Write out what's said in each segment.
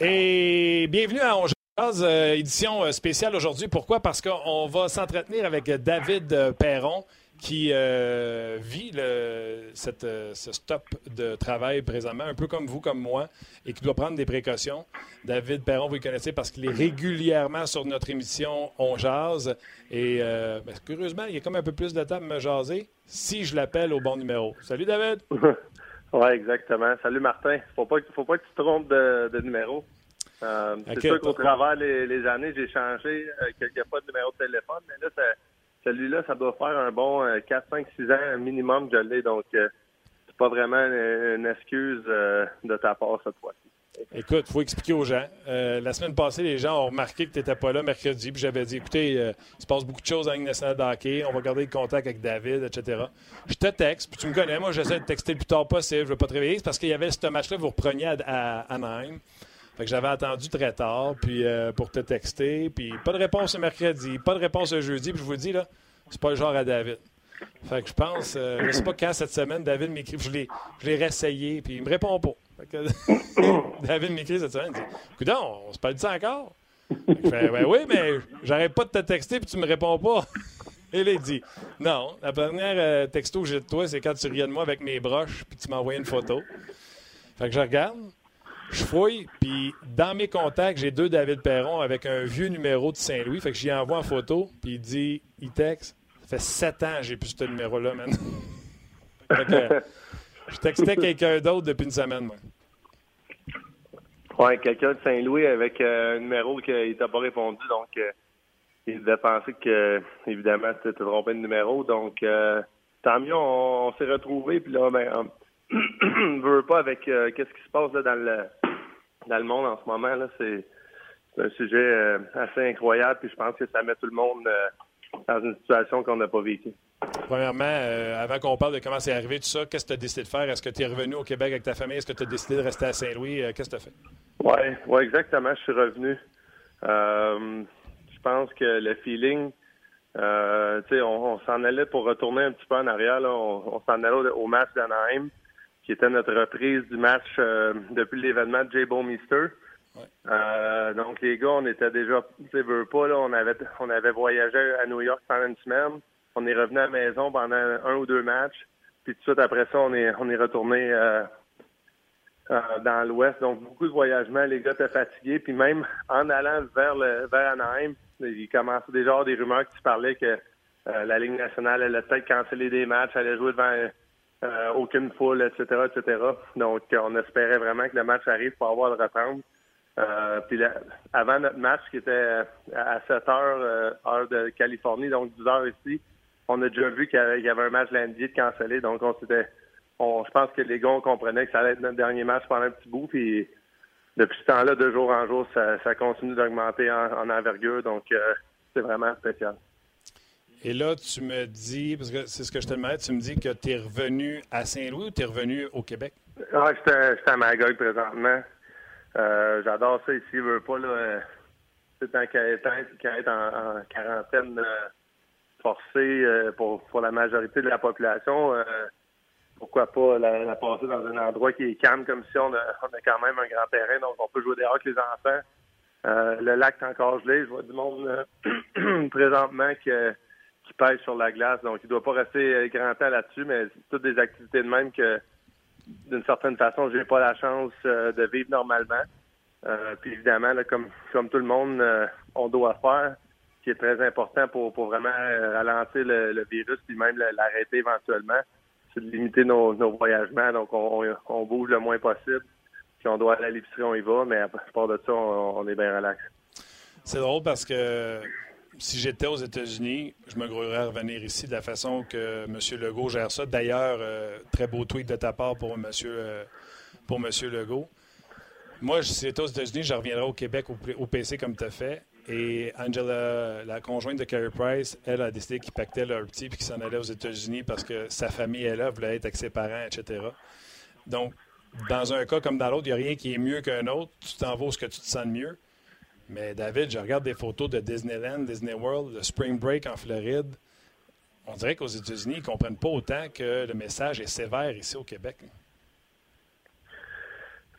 Et bienvenue à Jazz, euh, édition euh, spéciale aujourd'hui. Pourquoi? Parce qu'on va s'entretenir avec David euh, Perron qui euh, vit ce stop de travail présentement, un peu comme vous, comme moi, et qui doit prendre des précautions. David Perron, vous le connaissez parce qu'il est régulièrement sur notre émission On Jazz. Et ben, curieusement, il y a comme un peu plus de temps à me jaser si je l'appelle au bon numéro. Salut David! Oui, exactement. Salut Martin. Faut pas, faut pas que tu te trompes de numéro. Euh. C'est sûr qu'au travers les, les années, j'ai changé euh, quelquefois de numéro de téléphone, mais là, celui-là, ça doit faire un bon euh, 4, 5, 6 ans minimum que je l'ai, donc euh, c'est pas vraiment une, excuse euh, de ta part cette fois-ci. Écoute, il faut expliquer aux gens. Euh, la semaine passée, les gens ont remarqué que tu n'étais pas là mercredi, puis j'avais dit écoutez, euh, il se passe beaucoup de choses en Ligue nationale de hockey, on va garder le contact avec David, etc. Je te texte, puis tu me connais, moi j'essaie de texter le plus tard possible, je ne veux pas te réveiller, c'est parce qu'il y avait ce match-là, vous repreniez à, à Anaheim. Fait que j'avais attendu très tard puis euh, pour te texter, puis pas de réponse le mercredi, pas de réponse le jeudi, puis je vous dis, là, c'est pas le genre à David. Fait que je pense, euh, je sais pas quand cette semaine, David m'écrit, je l'ai, je l'ai réessayé, puis il me répond pas. David m'écrit cette semaine, il dit Coudon, on se parle de ça encore Je fais Ben oui, mais j'arrête pas de te texter, puis tu me réponds pas. Et il dit Non, la dernière euh, texto que j'ai de toi, c'est quand tu riais de moi avec mes broches, puis tu m'as envoyé une photo. Fait que je regarde, je fouille, puis dans mes contacts, j'ai deux David Perron avec un vieux numéro de Saint-Louis. Fait que j'y envoie en photo, puis il dit, il texte, ça fait sept ans que j'ai plus ce numéro-là, man. fait que je textais quelqu'un d'autre depuis une semaine, moi. Ouais, quelqu'un de Saint-Louis avec euh, un numéro qu'il t'a pas répondu, donc euh, il devait penser que, évidemment, tu t'es trompé de numéro. Donc, euh, tant mieux, on, on s'est retrouvés. Puis là, ben, on veut pas avec euh, qu'est-ce qui se passe là, dans le dans le monde en ce moment. là C'est un sujet euh, assez incroyable. Puis je pense que ça met tout le monde euh, dans une situation qu'on n'a pas vécue. Premièrement, euh, avant qu'on parle de comment c'est arrivé, tout ça, qu'est-ce que tu as décidé de faire? Est-ce que tu es revenu au Québec avec ta famille? Est-ce que tu as décidé de rester à Saint-Louis? Euh, qu'est-ce que tu as fait? Ouais, ouais, exactement. Je suis revenu. Euh, je pense que le feeling, euh, tu sais, on, on s'en allait pour retourner un petit peu en arrière. Là. On, on s'en allait au, au match d'Anaheim, qui était notre reprise du match euh, depuis l'événement de Jay. Ouais. Euh, donc les gars, on était déjà, tu sais, veux pas là, on avait, on avait voyagé à New York pendant une semaine. On est revenu à la maison pendant un ou deux matchs. Puis tout de suite après ça, on est, on est retourné. euh, dans l'Ouest. Donc, beaucoup de voyagements. Les gars étaient fatigués. Puis même en allant vers le vers Anaheim, il commençait déjà à avoir des rumeurs qui parlaient que la Ligue nationale allait peut-être canceller des matchs, allait jouer devant euh, aucune foule, etc., etc. Donc, euh, on espérait vraiment que le match arrive pour avoir le reprendre. Euh, puis là, avant notre match, qui était à 7 heures, euh, heure de Californie, donc 10 heures ici, on a déjà vu qu'il y avait, un match lundi de cancellé. Donc, on s'était on, je pense que les gars, on comprenait que ça allait être notre dernier match pendant un petit bout. Puis depuis ce temps-là, de jour en jour, ça, ça continue d'augmenter en, en envergure. Donc, euh, c'est vraiment spécial. Et là, tu me dis, parce que c'est ce que je te demandais, tu me dis que tu es revenu à Saint-Louis ou tu es revenu au Québec? Ah, j'étais j'étais à Magog présentement. Euh, J'adore ça ici, je veux pas, là. C'est qu'à être, en, en quarantaine euh, forcée euh, pour, pour la majorité de la population. pourquoi pas la, passer dans un endroit qui est calme comme si on a, on a quand même un grand terrain, donc on peut jouer dehors avec les enfants. Le lac est encore gelé. Je vois du monde présentement qui, euh, qui pêche sur la glace, donc il ne doit pas rester grand temps là-dessus, mais c'est toutes des activités de même que d'une certaine façon, j'ai pas la chance euh, de vivre normalement. Euh, puis évidemment, comme, tout le monde, euh, on doit faire, ce qui est très important pour, vraiment ralentir le, virus, puis même l'arrêter éventuellement, c'est de limiter nos, nos voyagements. Donc, on, bouge le moins possible. Si on doit aller à l'épicerie, on y va, mais à part de ça, on, on est bien relax. C'est drôle parce que si j'étais aux États-Unis, je me grouillerais à revenir ici de la façon que M. Legault gère ça. D'ailleurs, euh, très beau tweet de ta part pour M. euh, pour Legault. Moi, si j'étais aux États-Unis, je reviendrais au Québec au, PC comme tu as fait. Et Angela, la conjointe de Carey Price, elle a décidé qu'il pactait leur petit puis qu'il s'en allait aux États-Unis parce que sa famille est là, voulait être avec ses parents, etc. Donc, dans un cas comme dans l'autre, il n'y a rien qui est mieux qu'un autre. Tu t'en vas où ce que tu te sens le mieux. Mais David, je regarde des photos de Disneyland, Disney World, le Spring Break en Floride. On dirait qu'aux États-Unis, ils ne comprennent pas autant que le message est sévère ici au Québec.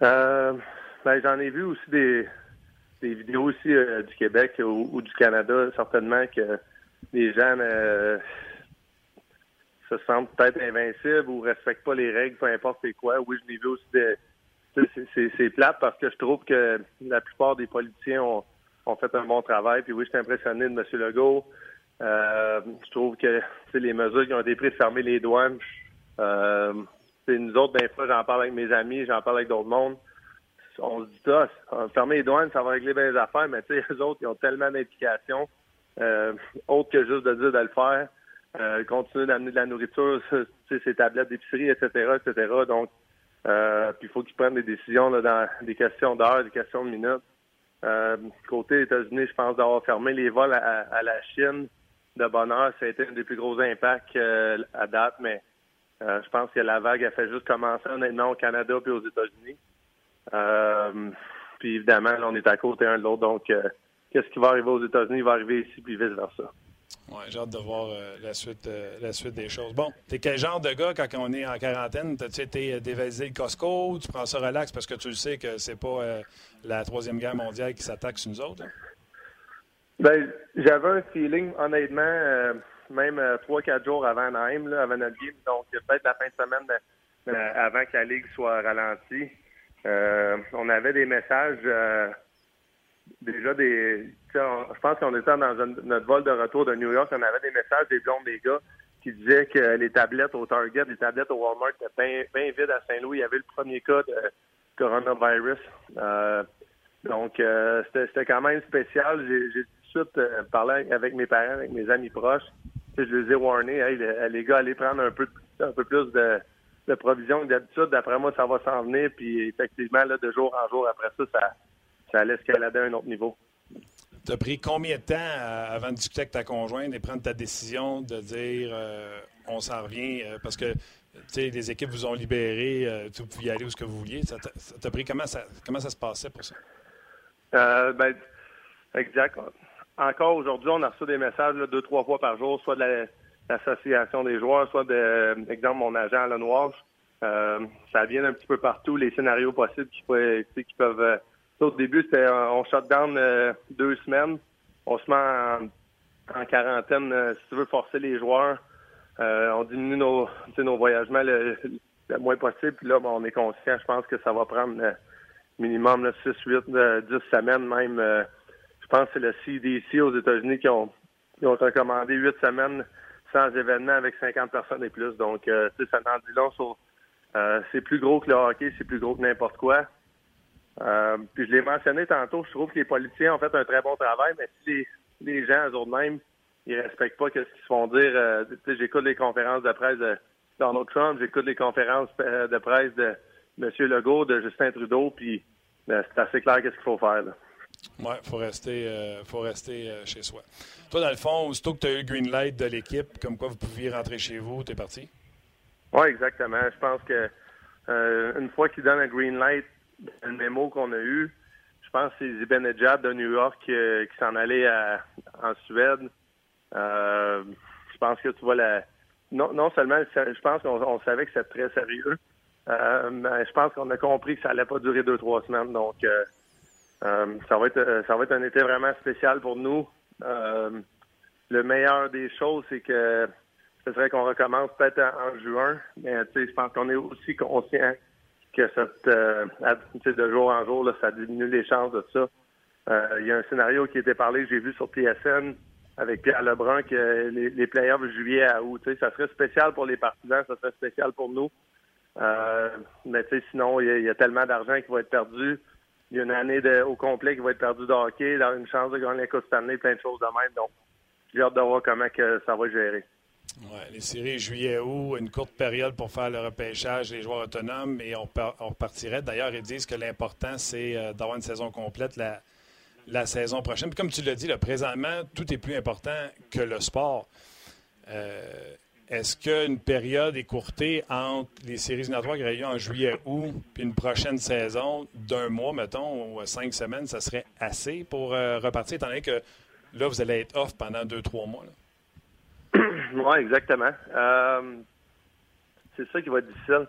Euh, ben, j'en ai vu aussi des, vidéos aussi euh, du Québec ou, du Canada, certainement que les gens se sentent peut-être invincibles ou respectent pas les règles, peu importe c'est quoi. Oui, je l'ai vu aussi des. C'est plate parce que je trouve que la plupart des politiciens ont, fait un bon travail. Puis oui, je suis impressionné de M. Legault. Euh, je trouve que les mesures qui ont été prises de fermer les douanes, euh, nous autres, ben fois, j'en parle avec mes amis, j'en parle avec d'autres mondes. On se dit ça, fermer les douanes, ça va régler bien les affaires, mais tu sais, eux autres, ils ont tellement d'implications, euh, autre que juste de dire de le faire. Euh, continuer d'amener de la nourriture, ces tablettes d'épicerie, etc., etc. Donc, euh, puis il faut qu'ils prennent des décisions dans des questions d'heures, des questions de minutes. Euh, côté États-Unis, je pense d'avoir fermé les vols à, la Chine de bonheur, ça a été un des plus gros impacts euh, à date, mais je pense que la vague a fait juste commencer honnêtement au Canada puis aux États-Unis. Puis évidemment, là, on est à côté un de l'autre, donc qu'est-ce qui va arriver aux États-Unis va arriver ici, puis vice-versa. Oui, j'ai hâte de voir euh, la, suite, euh, la suite des choses. Bon, t'es quel genre de gars quand on est en quarantaine? T'as-tu été euh, dévalisé le Costco? Tu prends ça relax parce que tu le sais que c'est pas la Troisième Guerre mondiale qui s'attaque sur nous autres? Hein? Ben, j'avais un feeling, honnêtement, même trois, quatre jours avant Naïm, avant notre game, donc peut-être la fin de semaine avant que la Ligue soit ralentie. on avait des messages déjà des. Je pense qu'on était dans notre vol de retour de New York, on avait des messages des blondes des gars qui disaient que les tablettes au Target, les tablettes au Walmart étaient bien vides à Saint-Louis. Il y avait le premier cas de coronavirus. Euh, donc, euh, c'était quand même spécial. J'ai tout de suite euh, parlé avec mes parents, avec mes amis proches. je les ai warnés, hey, les, gars, allez prendre un peu, plus de, de provisions que d'habitude. D'après moi, ça va s'en venir. Puis effectivement, de jour en jour après ça, ça, ça allait escalader à un autre niveau. Tu as pris combien de temps euh, avant de discuter avec ta conjointe et prendre ta décision de dire euh, on s'en revient euh, parce que les équipes vous ont libéré, vous pouviez aller où ce que vous vouliez. Ça t'a pris comment ça comment ça se passait pour ça? ben, exact. Encore aujourd'hui, on a reçu des messages deux, trois fois par jour, soit de l'association des joueurs, soit de exemple mon agent à Noir. ça vient un petit peu partout, les scénarios possibles qui peuvent au début, c'était on shut down euh, deux semaines. On se met en, quarantaine, euh, si tu veux forcer les joueurs. Euh, on diminue nos, nos voyagements le, moins possible. Puis là, on est conscient, je pense que ça va prendre minimum 6, 8, 10 semaines même. je pense que c'est le CDC aux États-Unis qui ont, ont recommandé 8 semaines sans événement avec 50 personnes et plus. Donc, ça en dit long sur... c'est plus gros que le hockey, c'est plus gros que n'importe quoi. Euh, puis je l'ai mentionné tantôt, je trouve que les politiciens ont fait un très bon travail, mais si les, les gens, eux mêmes, ils respectent pas ce qu'ils se font dire. Euh, j'écoute les conférences de presse de Donald Trump, j'écoute les conférences euh, de presse de M. Legault, de Justin Trudeau, puis c'est assez clair qu'est-ce qu'il faut faire. Oui, il faut rester, faut rester chez soi. Toi, dans le fond, aussitôt que tu as eu le green light de l'équipe, comme quoi vous pouviez rentrer chez vous, tu es parti? Oui, exactement. Je pense que une fois qu'ils donnent un green light, un mémo qu'on a eu, je pense que c'est Zibanejad de New York euh, qui s'en allait en Suède. Euh, je pense que tu vois la. Non, non seulement, je pense qu'on savait que c'était très sérieux, euh, mais je pense qu'on a compris que ça allait pas durer deux trois semaines. Donc, ça va être ça va être un été vraiment spécial pour nous. le meilleur des choses, c'est que ce serait qu'on recommence peut-être en, en juin, mais je pense qu'on est aussi conscient que cette, euh, de jour en jour, ça diminue les chances de ça. Euh, il y a un scénario qui été parlé, j'ai vu sur PSN avec Pierre Lebrun, que les, les playoffs juillet à août, ça serait spécial pour les partisans, ça serait spécial pour nous. Euh, mais sinon, il y, a, tellement d'argent qui va être perdu. Il y a une année de, au complet qui va être perdue de hockey, une chance de gagner la Coupe année, plein de choses de même. Donc, j'ai hâte de voir comment que ça va gérer. Les séries juillet-août, une courte période pour faire le repêchage des joueurs autonomes et on, repartirait. D'ailleurs, ils disent que l'important, c'est euh, d'avoir une saison complète la, saison prochaine. Puis comme tu l'as dit, là, présentement, tout est plus important que le sport. Euh, est-ce qu'une période écourtée entre les séries éliminatoires qui auraient eu en juillet-août puis une prochaine saison d'un mois, mettons, ou cinq semaines, ça serait assez pour euh, repartir, étant donné que là, vous allez être off pendant deux, trois mois? oui, exactement. Euh, c'est ça qui va être difficile.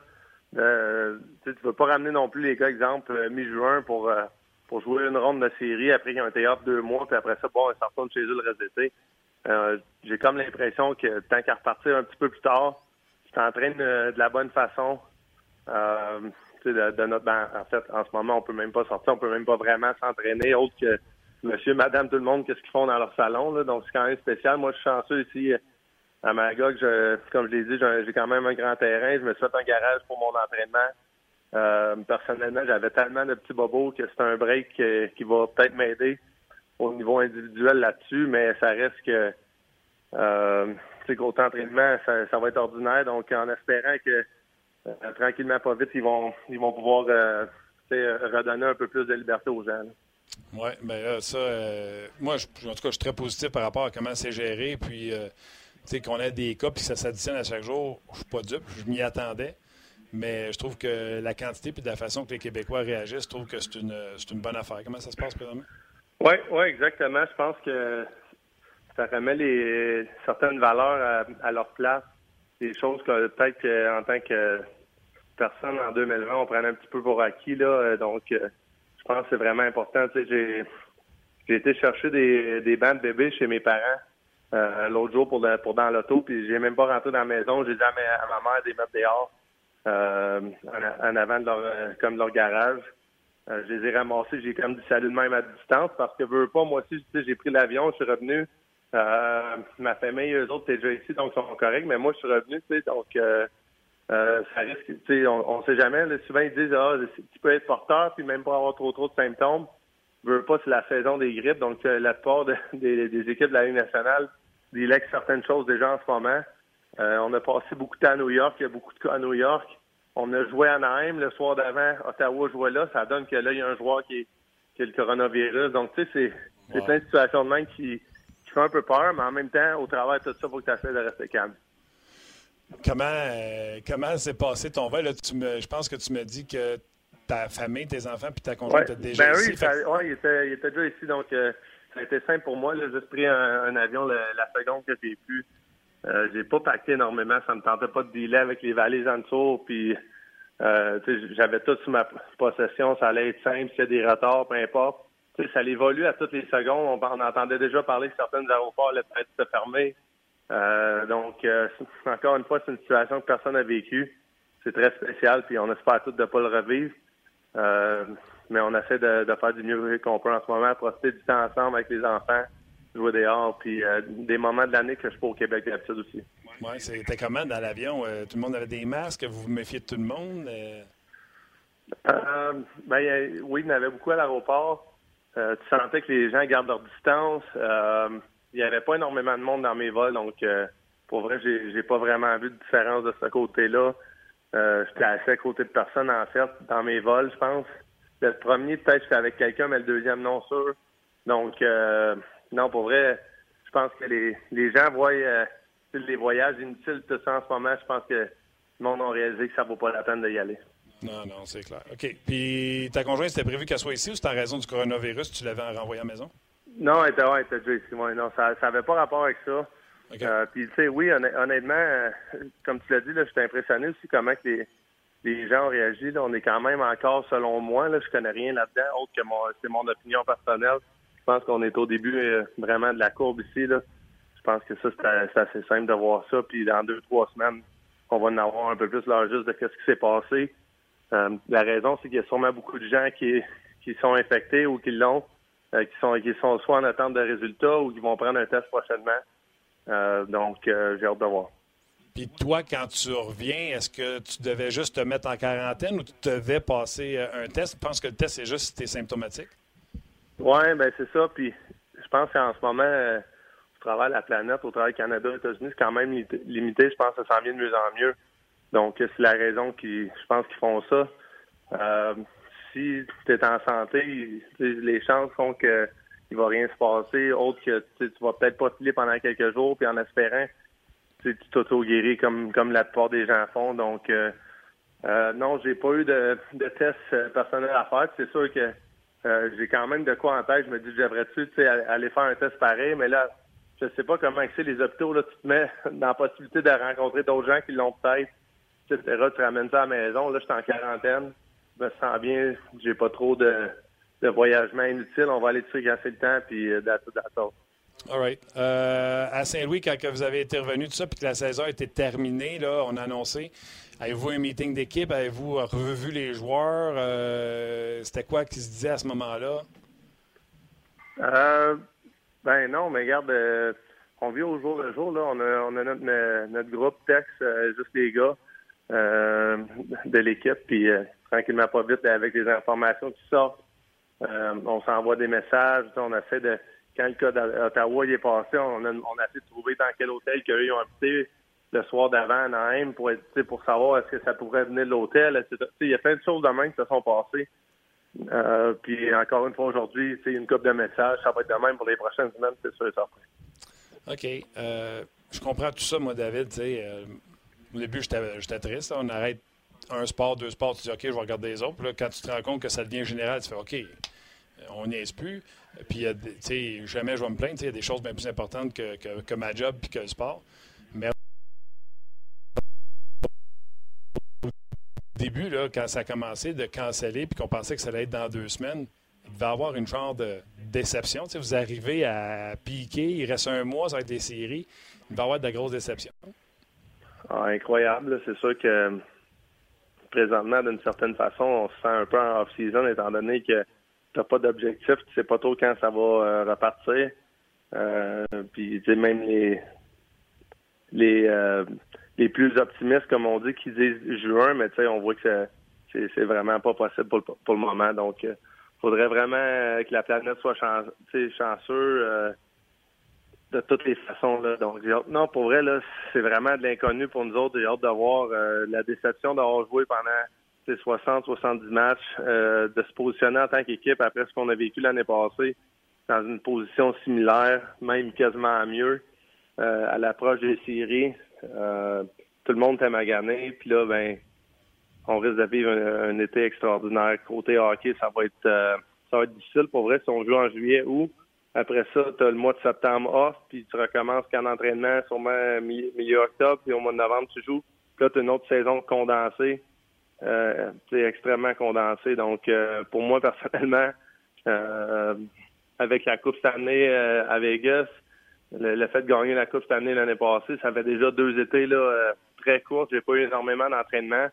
Euh, tu ne veux pas ramener non plus les gars, exemple, euh, mi-juin pour, pour jouer une ronde de série après qu'ils ont été off deux mois, puis après ça, bon, ils sortent de chez eux le reste d'été. J'ai comme l'impression que tant qu'à repartir un petit peu plus tard, tu t'entraînes de, la bonne façon. De, notre ben, en fait, en ce moment, on peut même pas sortir, on peut même pas vraiment s'entraîner autre que monsieur, madame, tout le monde, qu'est-ce qu'ils font dans leur salon. Donc, c'est quand même spécial. Moi, je suis chanceux ici à Magog. Je, comme je l'ai dit, j'ai quand même un grand terrain. Je me suis fait un garage pour mon entraînement. Euh, personnellement, j'avais tellement de petits bobos que c'est un break qui va peut-être m'aider au niveau individuel là-dessus, mais ça reste que euh, côté entraînement, ça, ça, va être ordinaire. Donc, en espérant que euh, tranquillement, pas vite, ils vont ils vont pouvoir euh, redonner un peu plus de liberté aux gens. Oui, bien ça, moi, je, en tout cas, je suis très positif par rapport à comment c'est géré. Puis, sais, qu'on ait des cas puis ça s'additionne à chaque jour, je suis pas dupe, je m'y attendais. Mais je trouve que la quantité puis de la façon que les Québécois réagissent, je trouve que c'est une, une bonne affaire. Comment ça se passe, présentement? Oui, oui, exactement. Je pense que ça remet les, certaines valeurs à, leur place. Des choses que peut-être qu'en tant que personne en 2020, on prenait un petit peu pour acquis. Là, donc, je pense que c'est vraiment important. Tu sais, j'ai, j'ai été chercher des, des bancs de bébés chez mes parents euh, l'autre jour pour, pour dans l'auto, puis j'ai même pas rentré dans la maison. J'ai dit à ma, mère des mettre dehors euh, en, avant de leur, euh, comme leur garage. Je les ai ramassés, j'ai comme dit salut de même à distance parce que veux pas, moi aussi, j'ai pris l'avion, je suis revenu. Ma famille, eux autres, étaient déjà ici, donc ils sont corrects, mais moi, je suis revenu, tu sais, donc ça risque, tu sais, on, ne sait jamais. souvent, ils disent, ah, tu peux être porteur puis même pas avoir trop trop de symptômes. Veux pas, c'est la saison des grippes. Donc, la plupart des, équipes de la Ligue nationale dilaient certaines choses déjà en ce moment. Euh, on a passé beaucoup de temps à New York. Il y a beaucoup de cas à New York. On a joué à Anaheim le soir d'avant. Ottawa jouait là. Ça donne que là, il y a un joueur qui, qui a le coronavirus. Donc, tu sais, c'est plein de situations de même qui, qui font un peu peur, mais en même temps, au travers de tout ça, il faut que tu essaies de rester calme. Comment euh, comment s'est passé ton vol? tu me, je pense que tu me dis que ta famille, tes enfants puis ta conjointe étaient déjà ben ici. Oui, il, était, il était déjà ici. Donc, euh, ça a été simple pour moi. J'ai pris un, avion la seconde que j'ai pu. Euh, j'ai pas pacté énormément. Ça me tentait pas de dealer avec les valises en dessous. Puis, euh, j'avais tout sous ma possession. Ça allait être simple. S'il y a des retards, peu importe. ça évolue à toutes les secondes. On, entendait déjà parler que certains aéroports allaient être fermés. Euh, donc, euh, encore une fois, c'est une situation que personne n'a vécue. C'est très spécial, puis on espère tous de ne pas le revivre. Euh, mais on essaie de, faire du mieux qu'on peut en ce moment, profiter du temps ensemble avec les enfants, jouer dehors, puis des moments de l'année que je suis pas au Québec d'habitude aussi. Oui, c'était comment dans l'avion? tout le monde avait des masques? Vous vous méfiez de tout le monde? ben, oui, il y en avait beaucoup à l'aéroport. tu sentais que les gens gardent leur distance il n'y avait pas énormément de monde dans mes vols, donc euh, pour vrai, j'ai, j'ai pas vraiment vu de différence de ce côté-là. Euh, j'étais assez à côté de personne, en fait, dans mes vols, je pense. Le premier, peut-être, j'étais avec quelqu'un, mais le deuxième, non sûr. Donc, euh, non, pour vrai, je pense que les, les gens voient euh, les voyages inutiles, tout ça en ce moment. Je pense que le monde a réalisé que ça vaut pas la peine d'y aller. Non, non, c'est clair. OK. Puis ta conjointe, c'était prévu qu'elle soit ici ou c'était en raison du coronavirus tu l'avais renvoyée à la maison? Non, elle était, ouais, elle était déjà ici. non, ça n'avait pas rapport avec ça. Euh, puis, tu sais, oui, honnêtement, euh, comme tu l'as dit, là, j'étais impressionné aussi comment que les, les gens ont réagi. Là. On est quand même encore, selon moi, là, je connais rien là-dedans, autre que mon, c'est mon opinion personnelle. Je pense qu'on est au début euh, vraiment de la courbe ici. Là. Je pense que ça, c'est assez simple de voir ça. Puis dans deux, trois semaines, on va en avoir un peu plus l'heure juste de ce qui s'est passé. la raison, c'est qu'il y a sûrement beaucoup de gens qui, qui sont infectés ou qui l'ont, euh, qui sont qui sont soit en attente de résultats ou qui vont prendre un test prochainement. Euh, donc, euh, j'ai hâte de voir. Puis toi, quand tu reviens, est-ce que tu devais juste te mettre en quarantaine ou tu devais passer un test? Je pense que le test, c'est juste si tu es symptomatique? Oui, ben c'est ça. Puis je pense qu'en ce moment, au travail la planète, au travail Canada, États-Unis, c'est quand même limité. Je pense que ça s'en vient de mieux en mieux. Donc, c'est la raison qui, je pense qu'ils font ça si tu es en santé, les chances sont que il va rien se passer, autre que tu vas peut-être pas filer pendant quelques jours, puis en espérant tu t'auto-guéris comme, comme la plupart des gens font. Donc, euh, euh, non, j'ai pas eu de, de test euh, personnel à faire. C'est sûr que euh, j'ai quand même de quoi en tête. Je me dis, j'aimerais-tu aller faire un test pareil, mais là, je sais pas comment c'est les hôpitaux. Là, tu te mets dans la possibilité de rencontrer d'autres gens qui l'ont peut-être etc. Tu ramènes ça à la maison. Là, je suis en quarantaine. Je me sens bien. J'ai pas trop de, de voyagement inutile. On va aller dessus quand le temps, puis euh, d'accord. All right. Euh, à Saint-Louis, quand vous avez été revenu, tout ça, puis que la saison était terminée, là, on a annoncé. Avez-vous un meeting d'équipe? Avez-vous revu les joueurs? Euh, c'était quoi qui se disait à ce moment-là? Euh, ben non, mais regarde, on vit au jour le jour. Là. On a, notre groupe texte, juste les gars de l'équipe, puis tranquillement pas vite avec les informations qui sortent. on s'envoie des messages, on essaie de quand le cas d'Ottawa est passé, on a, essayé de trouver dans quel hôtel qu'ils ont habité le soir d'avant à Naheim pour, pour savoir est-ce que ça pourrait venir de l'hôtel, Il y a plein de choses de même qui se sont passées. Euh, puis encore une fois aujourd'hui, c'est une coupe de messages. Ça va être de même pour les prochaines semaines, c'est sûr et certain. OK. Euh, je comprends tout ça, moi, David. Euh, au début, j'étais triste. On arrête un sport, deux sports, tu dis OK, je vais regarder les autres. Puis là, quand tu te rends compte que ça devient général, tu fais OK, on n'y est plus. Puis, tu sais, jamais je vais me plaindre. Il y a des choses bien plus importantes que, que, ma job et que le sport. Mais au début, là, quand ça a commencé de canceller puis qu'on pensait que ça allait être dans deux semaines, il va y avoir une genre de déception. vous arrivez à piquer, il reste un mois, ça être des séries. Il va y avoir de grosses déceptions. Ah, incroyable. C'est sûr que présentement, d'une certaine façon, on se sent un peu en off-season étant donné que t'as pas d'objectif, tu sais pas trop quand ça va euh, repartir. Euh, puis même les les euh, les plus optimistes, comme on dit, qui disent juin, mais tu sais, on voit que c'est vraiment pas possible pour le, pour le moment. Donc, il faudrait vraiment que la planète soit chance, chanceux de toutes les façons. Là. Donc, non, pour vrai, là, c'est vraiment de l'inconnu pour nous autres. J'ai hâte de voir la déception d'avoir joué pendant 60-70 matchs, euh, de se positionner en tant qu'équipe après ce qu'on a vécu l'année passée dans une position similaire, même quasiment mieux, euh, à l'approche des séries. Euh, tout le monde est magané, puis là, ben, on risque de vivre un, été extraordinaire. Côté hockey, ça va être ça va être difficile pour vrai si on joue en juillet ou après ça, tu as le mois de septembre off, puis tu recommences qu'en entraînement, sûrement milieu octobre, puis au mois de novembre, tu joues. Puis là, tu as une autre saison condensée euh, extrêmement condensé. Donc, euh, pour moi, personnellement, euh, avec la Coupe cette année euh, à Vegas, le, fait de gagner la Coupe cette année l'année passée, ça fait déjà deux étés là, très courts. J'ai pas eu énormément d'entraînement.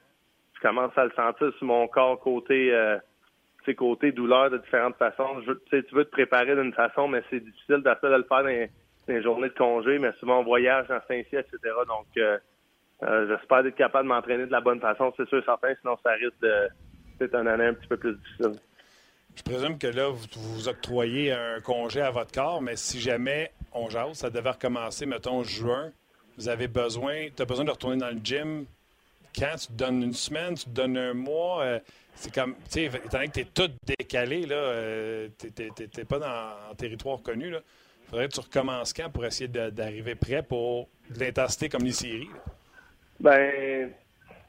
Je commence à le sentir sur mon corps côté c'est côté douleur de différentes façons. Je, tu veux te préparer d'une façon, mais c'est difficile d'essayer de le faire dans, les journées de congé, mais souvent on voyage dans Saint-Cy, etc. Donc euh, j'espère être capable de m'entraîner de la bonne façon, c'est sûr certain, sinon ça risque d'être une année un petit peu plus difficile. Je présume que là, vous, vous octroyez un congé à votre corps, mais si jamais on jase, ça devait recommencer, mettons, juin, vous avez besoin, tu as besoin de retourner dans le gym. Quand tu te donnes une semaine, tu te donnes un mois, euh, c'est comme, tu sais, étant donné que tu es tout décalé, là, euh, tu n'es pas dans, en territoire connu, il faudrait que tu recommences quand pour essayer d'arriver prêt pour de l'intensité comme les? Ben,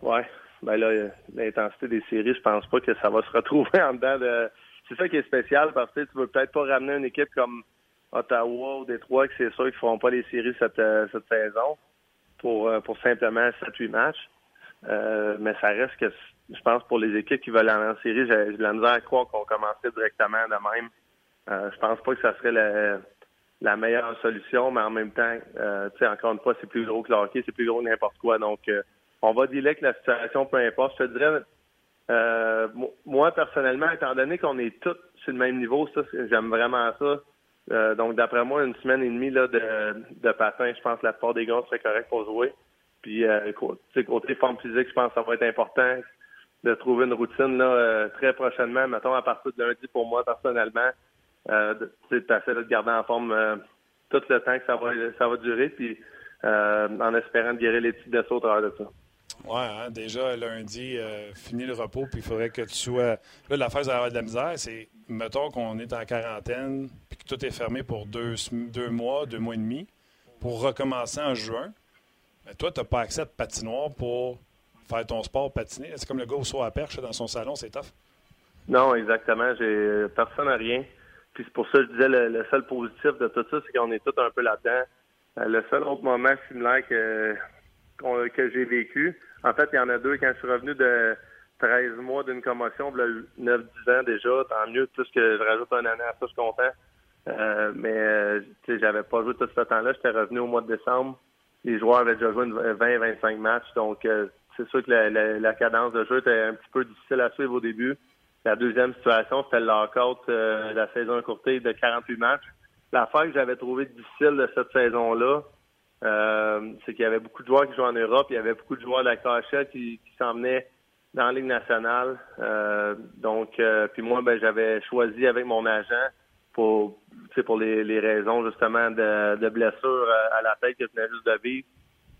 ouais. Ben là, l'intensité des séries, je pense pas que ça va se retrouver en dedans de. C'est ça qui est spécial parce que tu veux peut-être pas ramener une équipe comme Ottawa ou Détroit, que c'est sûr qu'ils feront pas les séries cette, euh, cette saison pour, euh, pour simplement 7-8 matchs. Euh, mais ça reste que, je pense, pour les équipes qui veulent aller en série, j'ai de la misère à croire qu'on commencerait directement de même. Euh, je pense pas que ça serait la, la meilleure solution, mais en même temps, euh, tu sais, encore une fois, c'est plus gros que le hockey, c'est plus gros que n'importe quoi. Donc, euh, on va dealer avec la situation, peu importe. Je te dirais, euh, moi, personnellement, étant donné qu'on est tous sur le même niveau, ça, j'aime vraiment ça. Euh, donc, d'après moi, une semaine et demie là, de, de patin, je pense que la plupart des gars serait correct pour jouer. Puis, euh, côté forme physique, je pense que ça va être important de trouver une routine là, très prochainement, mettons à partir de lundi pour moi, personnellement euh, de de garder en forme euh, tout le temps que ça va, ça va durer, puis euh, en espérant de guérir les petites blessures au travers de ça. Oui, hein, déjà lundi, euh, fini le repos, puis il faudrait que tu sois. Là, l'affaire de la misère, c'est mettons qu'on est en quarantaine, puis que tout est fermé pour deux, deux mois, deux mois et demi, pour recommencer en juin. Mais toi, tu n'as pas accès à de patinoire pour faire ton sport patiner. C'est comme le gars au saut à perche dans son salon, c'est tough. Non, exactement. J'ai personne à rien. C'est pour ça que je disais le, seul positif de tout ça, c'est qu'on est tous un peu là-dedans. Euh, le seul autre moment similaire que, que j'ai vécu, En fait, il y en a deux. Quand je suis revenu de 13 mois d'une commotion, 9-10 ans déjà, tant mieux, plus que je rajoute une année à ça, je suis content. Mais euh, j'avais pas joué tout ce temps-là. J'étais revenu au mois de décembre. Les joueurs avaient déjà joué 20-25 matchs. Donc, euh, c'est sûr que la, cadence de jeu était un petit peu difficile à suivre au début. La deuxième situation, c'était le lockout de la saison courtée de 48 matchs. L'affaire que j'avais trouvé difficile de cette saison-là, c'est qu'il y avait beaucoup de joueurs qui jouaient en Europe. Il y avait beaucoup de joueurs de la KHL qui, qui dans la Ligue nationale. donc, puis moi, ben, j'avais choisi avec mon agent pour, pour les, les, raisons justement de, de blessures à la tête que je venais juste de vivre,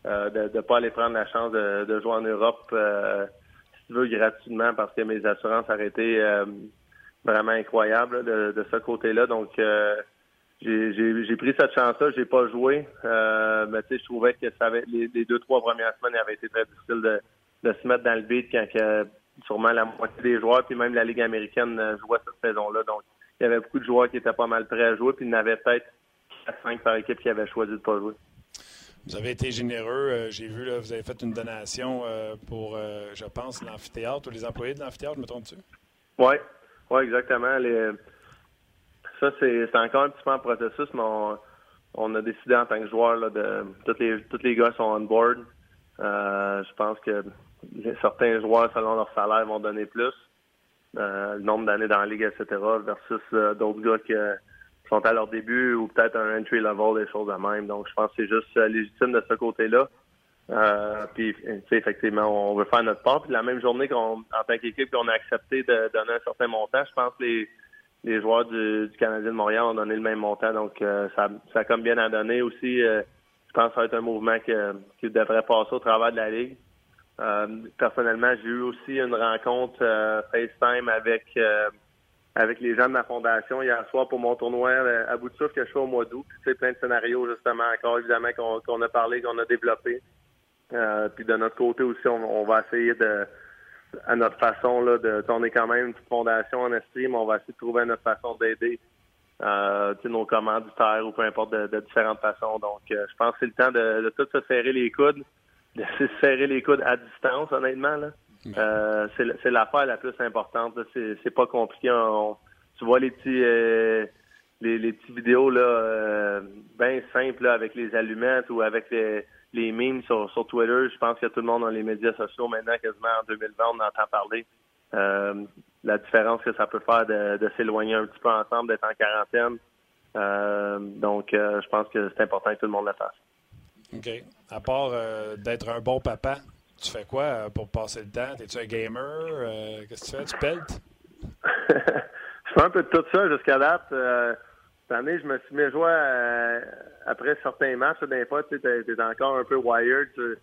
euh, de ne pas aller prendre la chance de, de jouer en Europe, euh, tu veux, gratuitement parce que mes assurances auraient été euh, vraiment incroyables de, ce côté-là. Donc, j'ai pris cette chance-là, j'ai pas joué, mais tu sais, je trouvais que ça avait, les, deux, trois premières semaines avaient été très difficile de, se mettre dans le beat quand sûrement la moitié des joueurs, puis même la Ligue américaine jouait cette saison-là. Donc, il y avait beaucoup de joueurs qui étaient pas mal prêts à jouer, puis il y en avait peut-être 4-5 par équipe qui avaient choisi de pas jouer. Vous avez été généreux. Euh, j'ai vu, là, vous avez fait une donation euh, pour, euh, je pense, l'amphithéâtre ou les employés de l'amphithéâtre, je me trompe-tu? Oui, ouais, exactement. Ça, c'est encore un petit peu en processus, mais on, a décidé en tant que joueur de. Tous les, tous les gars sont on board. je pense que certains joueurs, selon leur salaire, vont donner plus. Le nombre d'années dans la ligue, etc., versus d'autres gars qui euh, sont à leur début ou peut-être un entry level, des choses de même. Donc, je pense que c'est juste légitime de ce côté-là. puis, effectivement, on veut faire notre part. Puis la même journée qu'en tant qu'équipe, qu'on a accepté de donner un certain montant, je pense que les, les joueurs du, Canadien de Montréal ont donné le même montant. Donc, ça, ça a comme bien à donner aussi. je pense que ça va être un mouvement qui devrait passer au travers de la Ligue. Euh, personnellement, j'ai eu aussi une rencontre euh, FaceTime avec euh, avec les gens de ma fondation hier soir pour mon tournoi à bout de souffle que je fais au mois d'août. Puis, plein de scénarios justement encore évidemment qu'on a parlé, qu'on a développé. puis de notre côté aussi, on, va essayer de à notre façon là, de tourner quand même une petite fondation en mais on va essayer de trouver notre façon d'aider euh, nos commanditaires ou peu importe de, différentes façons. Donc, je pense que c'est le temps de, de tout se serrer les coudes de se serrer les coudes à distance, honnêtement. Là. Euh, c'est l'affaire la plus importante. C'est pas compliqué. tu vois les petits euh, les, les petits vidéos là euh, bien simples avec les allumettes ou avec les, les memes sur, sur Twitter. Je pense que tout le monde dans les médias sociaux maintenant, quasiment en 2020, on entend parler. Euh, la différence que ça peut faire de, de s'éloigner un petit peu ensemble, d'être en quarantaine. donc, je pense que c'est important que tout le monde le fasse. OK. À part euh, d'être un bon papa, tu fais quoi euh, pour passer le temps? Es-tu un gamer? Euh, qu'est-ce que tu fais? Tu peltes? je fais un peu de tout ça jusqu'à date. cette année, je me suis mis à jouer après certains matchs. Des fois, tu es, encore un peu wired. Tu,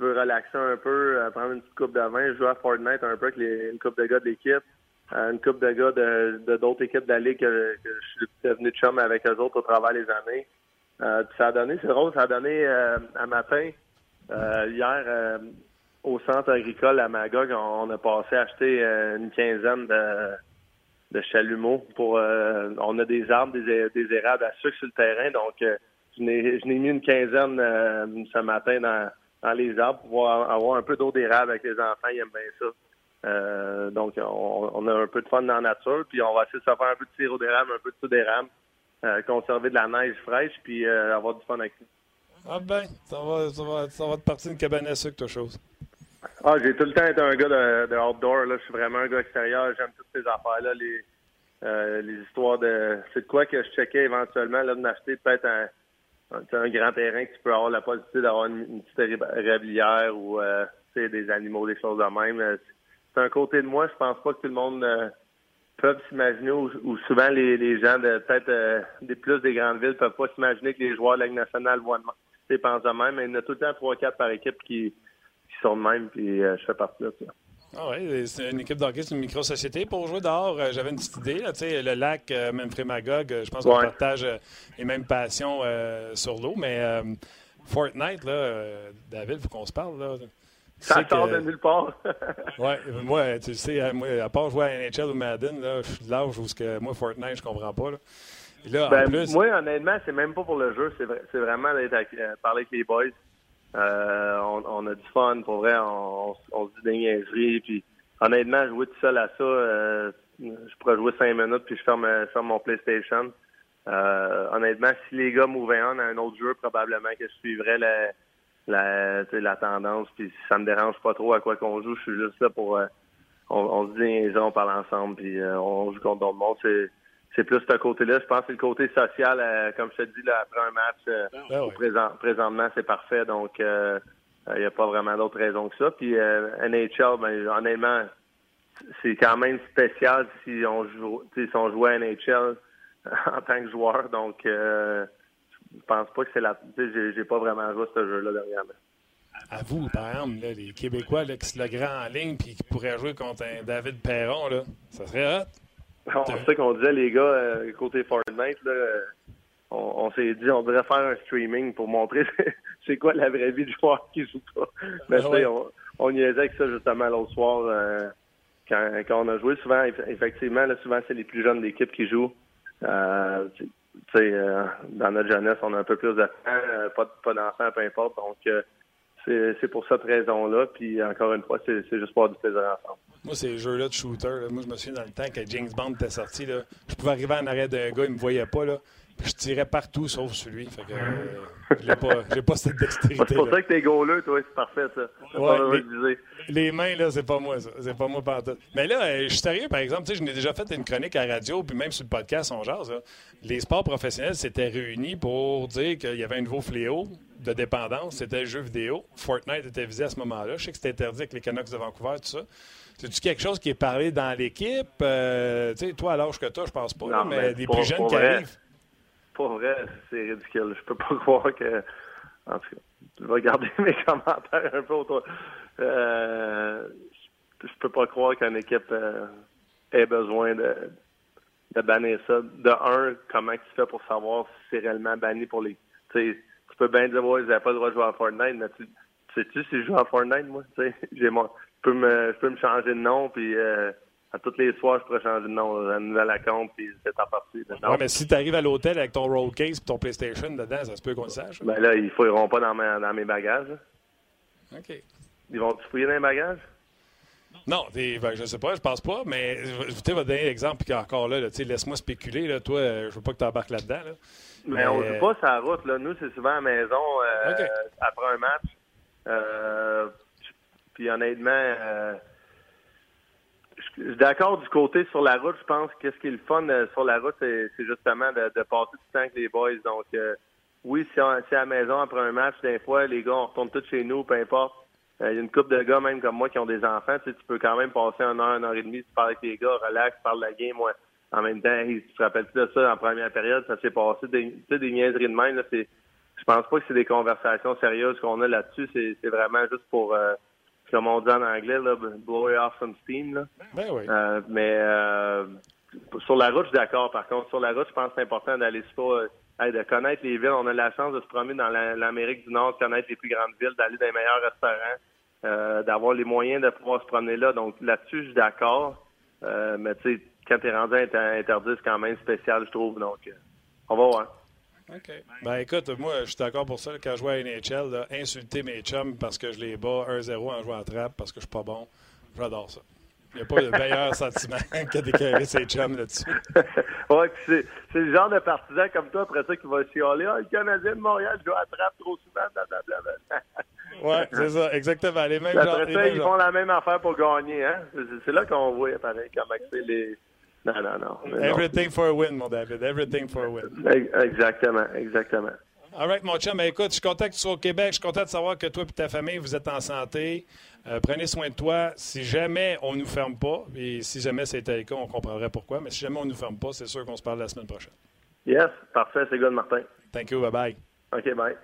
veux relaxer un peu, prendre une petite coupe de vin, jouer à Fortnite un peu avec une coupe de gars de l'équipe. une coupe de gars de d'autres équipes de la Ligue que, je suis devenu chum avec eux autres au travers des années. Euh, ça a donné, c'est drôle, ça a donné euh, un matin, euh, hier, au centre agricole à Magog, on, a passé à acheter une quinzaine de, chalumeaux pour on a des arbres, des, érables à sucre sur le terrain, donc je n'ai mis une quinzaine ce matin dans, les arbres pour pouvoir avoir un peu d'eau d'érable avec les enfants, ils aiment bien ça. donc on, a un peu de fun dans la nature, puis on va essayer de se faire un peu de sirop d'érable, un peu de tout d'érable. Euh, conserver de la neige fraîche puis euh, avoir du fun avec ça. Ah ben, ça va te partir une cabane à sucre, toi, chose. Ah, j'ai tout le temps été un gars de, outdoor. Là. Je suis vraiment un gars extérieur. J'aime toutes ces affaires-là. Les, euh, les histoires de. C'est de quoi que je checkais éventuellement là, de m'acheter peut-être un, grand terrain que tu peux avoir la possibilité d'avoir une, petite érablière ou euh, des animaux, des choses de même. C'est un côté de moi. Je pense pas que tout le monde peuvent s'imaginer, ou, souvent les, gens de peut-être euh, des plus des grandes villes peuvent pas s'imaginer que les joueurs de la Ligue nationale vont pensent de même, mais il y en a tout le temps 3-4 par équipe qui, qui sont de même, puis euh, je fais partie de ça. Ah oui, c'est une équipe d'hockey, c'est une micro-société. Pour jouer dehors, euh, j'avais une petite idée. Là, le lac, même Frémagog, je pense qu'on partage les mêmes passions sur l'eau. Mais Fortnite, là, David, il faut qu'on se parle. Là. Ça sort de nulle part. oui, moi, tu sais, moi, à part jouer à NHL ou Madden, là, je suis de l'âge où que moi, Fortnite, je comprends pas. Là. là, en ben, plus... Moi, honnêtement, c'est même pas pour le jeu, c'est, vraiment d'être euh, parler avec les boys. On, on, a du fun, pour vrai, on, on, se dit des niaiseries. Puis honnêtement, jouer tout seul à ça, je pourrais jouer cinq minutes puis je ferme, ferme mon PlayStation. honnêtement, si les gars m'ouvraient on à un autre jeu, probablement que je suivrais la, la, la tendance. Puis ça me dérange pas trop à quoi qu'on joue. Je suis juste là pour on, on se dit on parle ensemble, puis euh, on joue contre d'autres monde. C'est, c'est plus ce côté-là. Je pense que c'est le côté social, euh, comme je te dis, là, après un match, euh, ben présent, présentement, c'est parfait. Donc, il n'y a pas vraiment d'autres raisons que ça. Puis NHL, ben, honnêtement, c'est quand même spécial si on joue si on jouait à NHL en tant que joueur. Donc, je pense pas que c'est la. J'ai, j'ai pas vraiment joué ce jeu-là dernièrement à vous, par exemple, les Québécois là, qui se le grand en ligne puis qui pourraient jouer contre un David Perron, là, ça serait hot. On sait qu'on disait, les gars, euh, côté Fortnite, là, euh, on, s'est dit on devrait faire un streaming pour montrer c'est quoi la vraie vie du joueur qui joue pas. Mais ah on, on y avec ça justement l'autre soir. Euh, quand, quand, on a joué, souvent, effectivement, là, souvent c'est les plus jeunes de l'équipe qui jouent. Euh, dans notre jeunesse, on a un peu plus de temps, pas, pas d'enfants, peu importe. Donc, c'est pour cette raison-là. Puis encore une fois, c'est juste pour avoir du plaisir ensemble. Moi, ces jeux-là de shooter, moi, je me souviens dans le temps que James Bond était sorti, là, je pouvais arriver en arrêt d'un gars, il me voyait pas, là, je tirais partout sauf celui. Fait que euh, j'ai pas, pas cette dextérité. C'est pour ça que t'es gauleux, toi, c'est parfait, ça. Ouais, les, mains, là, c'est pas moi, ça. C'est pas moi partout. Mais là, euh, je suis sérieux, par exemple, tu sais, je n'ai déjà fait une chronique à la radio, puis même sur le podcast, on jase, Les sports professionnels s'étaient réunis pour dire qu'il y avait un nouveau fléau de dépendance, c'était le jeu vidéo. Fortnite était visé à ce moment-là. Je sais que c'était interdit avec les Canucks de Vancouver, tout ça. C'est-tu quelque chose qui est parlé dans l'équipe? Euh, tu sais, toi, à l'âge que toi, je pense pas, mais, des plus jeunes qui arrivent. Pas vrai, c'est ridicule. Je peux pas croire que. En tout cas, je vais garder mes commentaires un peu autour. Euh, je peux pas croire qu'une équipe euh, ait besoin de, de bannir ça. De un, comment tu fais pour savoir si c'est réellement banni pour les peux bien dire, ouais, ils n'avaient pas le droit de jouer à Fortnite, mais tu sais-tu si je joue à Fortnite, moi? Tu j'ai mon, je peux me, je peux me changer de nom, puis euh, à tous les soirs, je pourrais changer de nom, un nouvel account, puis c'est en partie. Ouais, mais si tu arrives à l'hôtel avec ton roll case et ton PlayStation dedans, ça se peut qu'on le sache. Ben là, ils ne fouilleront pas dans, dans mes bagages. OK. Ils vont-tu fouiller dans les bagages? Non, ben, je ne sais pas, je pense pas, mais je vais donner l'exemple, puis encore là, laisse-moi spéculer. Là, toi, je veux pas que tu embarques là-dedans. Là. Mais, on joue pas la route. Là. Nous, c'est souvent à la maison euh, après un match. Euh, puis honnêtement, euh, je suis d'accord du côté sur la route. Je pense que ce qui est le fun sur la route, c'est justement de, passer du temps avec les boys. Donc, oui, si, on, à la maison après un match, des fois, les gars, on retourne tous chez nous, peu importe. Il y a une couple de gars, même comme moi, qui ont des enfants. Tu, sais, tu peux quand même passer une heure, une heure et demie, tu parles avec les gars, relax, parle de la game. Moi, en même temps, tu te rappelles-tu de ça en première période? Ça s'est passé des, niaiseries de même. Là, c'est, je pense pas que c'est des conversations sérieuses qu'on a là-dessus. C'est, c'est vraiment juste pour, euh, comme on dit en anglais, là, blow off some steam. Là. Ben oui. Euh, mais euh, sur la route, je suis d'accord. Par contre, sur la route, je pense que c'est important d'aller sur de connaître les villes. On a la chance de se promener dans l'Amérique du Nord, de connaître les plus grandes villes, d'aller dans les meilleurs restaurants, d'avoir les moyens de pouvoir se promener là. Donc là-dessus, je suis d'accord. mais tu sais, quand t'es rendu interdit, c'est quand même spécial, je trouve. Donc, euh, on va voir. OK. Ben écoute, moi, je suis d'accord pour ça. Quand je joue à NHL, insulter mes chums parce que je les bats 1-0 en jouant à trappe parce que je suis pas bon, j'adore ça. Il n'y a pas de meilleur sentiment que d'éclairer ses chums là-dessus. oui, c'est, c'est le genre de partisan comme toi, après ça, qui va chialer Ah, le Canadien de Montréal joue à trappe trop souvent, blablabla. oui, c'est ça, exactement. Les mêmes après ça, ils font la même affaire pour gagner. Hein? C'est, c'est là qu'on voit, pareil, comment c'est les non, non, non. Everything for a win, mon David. Everything for a win. Exactement, exactement. All right, mon chum. Ben, écoute, je suis content que tu sois au Québec. Je suis content de savoir que toi et ta famille, vous êtes en santé. Euh, prenez soin de toi. Si jamais on ne nous ferme pas, et si jamais c'était le cas, on comprendrait pourquoi, mais si jamais on ne nous ferme pas, c'est sûr qu'on se parle la semaine prochaine. Yes, parfait. C'est good, Martin. Thank you. Bye-bye. OK, bye.